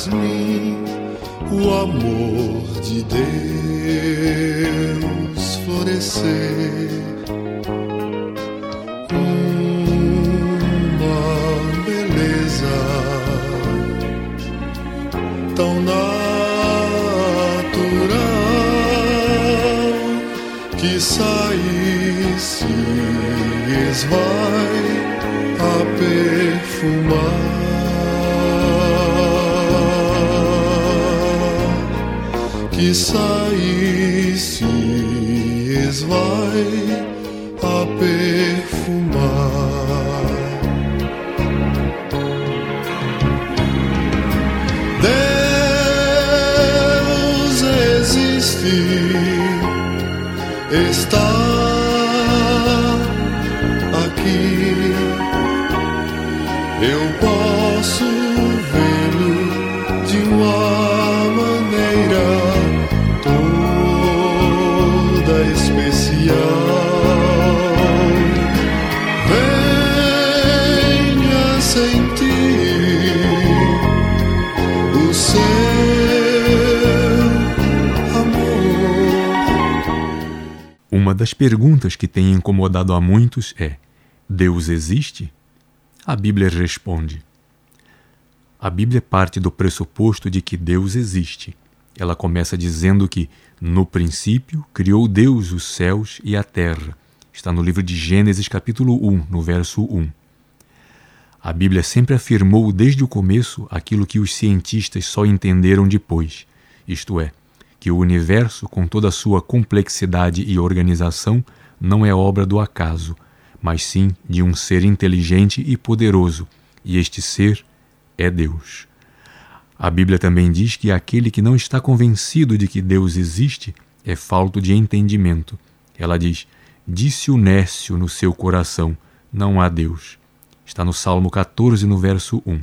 Jasmim, o amor de Deus florescer. Uma beleza tão natural que sai se esvai a perfumar. Que sai se esvai a perfumar. Deus existe, está Uma das perguntas que tem incomodado a muitos é: Deus existe? A Bíblia responde. A Bíblia parte do pressuposto de que Deus existe. Ela começa dizendo que, no princípio, criou Deus os céus e a terra. Está no livro de Gênesis, capítulo 1, no verso 1. A Bíblia sempre afirmou desde o começo aquilo que os cientistas só entenderam depois, isto é, que o universo, com toda a sua complexidade e organização, não é obra do acaso, mas sim de um ser inteligente e poderoso, e este ser é Deus. A Bíblia também diz que aquele que não está convencido de que Deus existe é falto de entendimento. Ela diz: Disse o Nécio no seu coração: Não há Deus. Está no Salmo 14, no verso 1.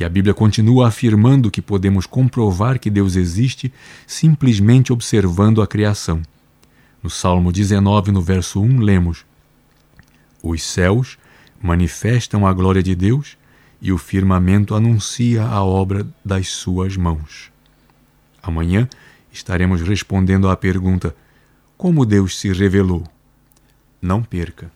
E a Bíblia continua afirmando que podemos comprovar que Deus existe simplesmente observando a criação. No Salmo 19, no verso 1, lemos: Os céus manifestam a glória de Deus e o firmamento anuncia a obra das suas mãos. Amanhã estaremos respondendo à pergunta: Como Deus se revelou? Não perca.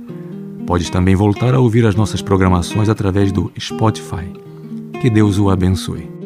Podes também voltar a ouvir as nossas programações através do Spotify. Que Deus o abençoe.